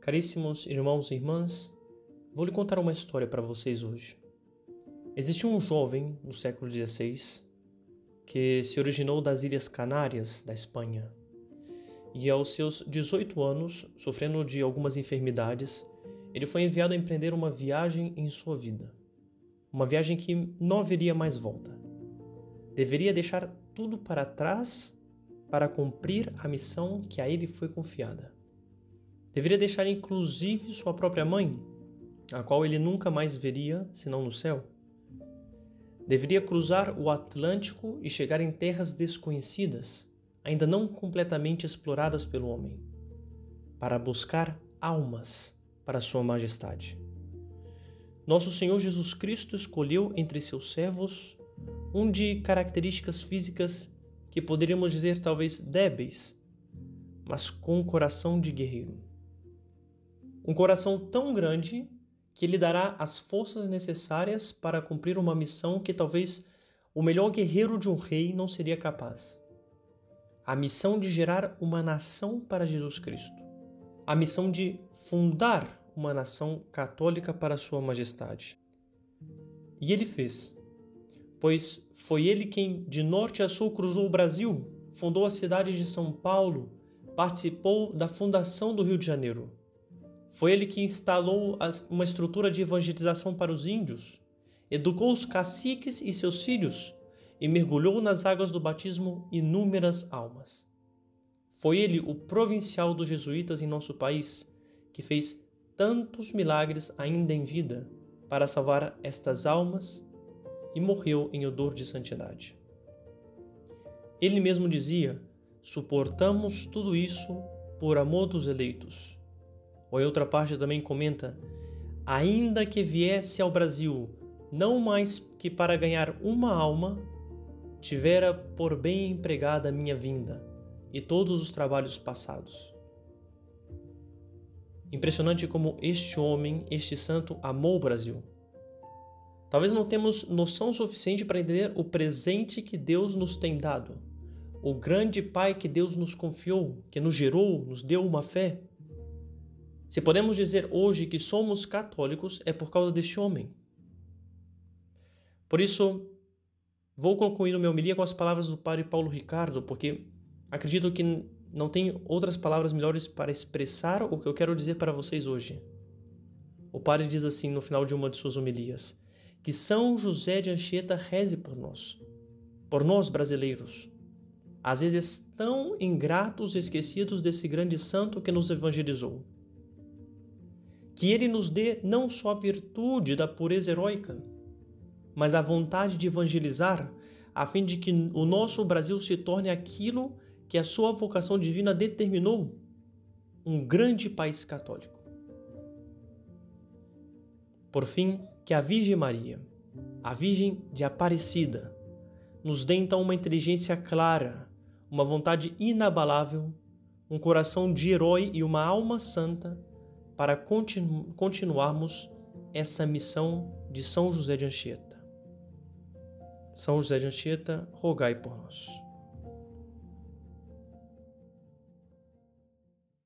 Caríssimos irmãos e irmãs, vou lhe contar uma história para vocês hoje. Existiu um jovem no século XVI que se originou das Ilhas Canárias, da Espanha. E aos seus 18 anos, sofrendo de algumas enfermidades, ele foi enviado a empreender uma viagem em sua vida. Uma viagem que não haveria mais volta. Deveria deixar tudo para trás para cumprir a missão que a ele foi confiada. Deveria deixar inclusive sua própria mãe, a qual ele nunca mais veria senão no céu. Deveria cruzar o Atlântico e chegar em terras desconhecidas, ainda não completamente exploradas pelo homem, para buscar almas para Sua Majestade. Nosso Senhor Jesus Cristo escolheu entre seus servos um de características físicas que poderíamos dizer talvez débeis, mas com um coração de guerreiro. Um coração tão grande que lhe dará as forças necessárias para cumprir uma missão que talvez o melhor guerreiro de um rei não seria capaz. A missão de gerar uma nação para Jesus Cristo. A missão de fundar uma nação católica para Sua Majestade. E ele fez pois foi ele quem, de norte a sul, cruzou o Brasil, fundou a cidade de São Paulo, participou da fundação do Rio de Janeiro. Foi ele que instalou uma estrutura de evangelização para os índios, educou os caciques e seus filhos e mergulhou nas águas do batismo inúmeras almas. Foi ele o provincial dos jesuítas em nosso país, que fez tantos milagres ainda em vida para salvar estas almas e morreu em odor de santidade. Ele mesmo dizia: suportamos tudo isso por amor dos eleitos. Ou em outra parte também comenta: ainda que viesse ao Brasil não mais que para ganhar uma alma, tivera por bem empregada minha vinda e todos os trabalhos passados. Impressionante como este homem, este santo, amou o Brasil. Talvez não temos noção suficiente para entender o presente que Deus nos tem dado, o grande Pai que Deus nos confiou, que nos gerou, nos deu uma fé. Se podemos dizer hoje que somos católicos, é por causa deste homem. Por isso, vou concluir meu homilia com as palavras do Padre Paulo Ricardo, porque acredito que não tem outras palavras melhores para expressar o que eu quero dizer para vocês hoje. O Padre diz assim no final de uma de suas homilias: que São José de Anchieta reze por nós, por nós brasileiros, às vezes tão ingratos e esquecidos desse grande santo que nos evangelizou. Que ele nos dê não só a virtude da pureza heróica, mas a vontade de evangelizar, a fim de que o nosso Brasil se torne aquilo que a sua vocação divina determinou um grande país católico. Por fim, que a Virgem Maria, a Virgem de Aparecida, nos dê então uma inteligência clara, uma vontade inabalável, um coração de herói e uma alma santa para continu continuarmos essa missão de São José de Anchieta. São José de Anchieta, rogai por nós.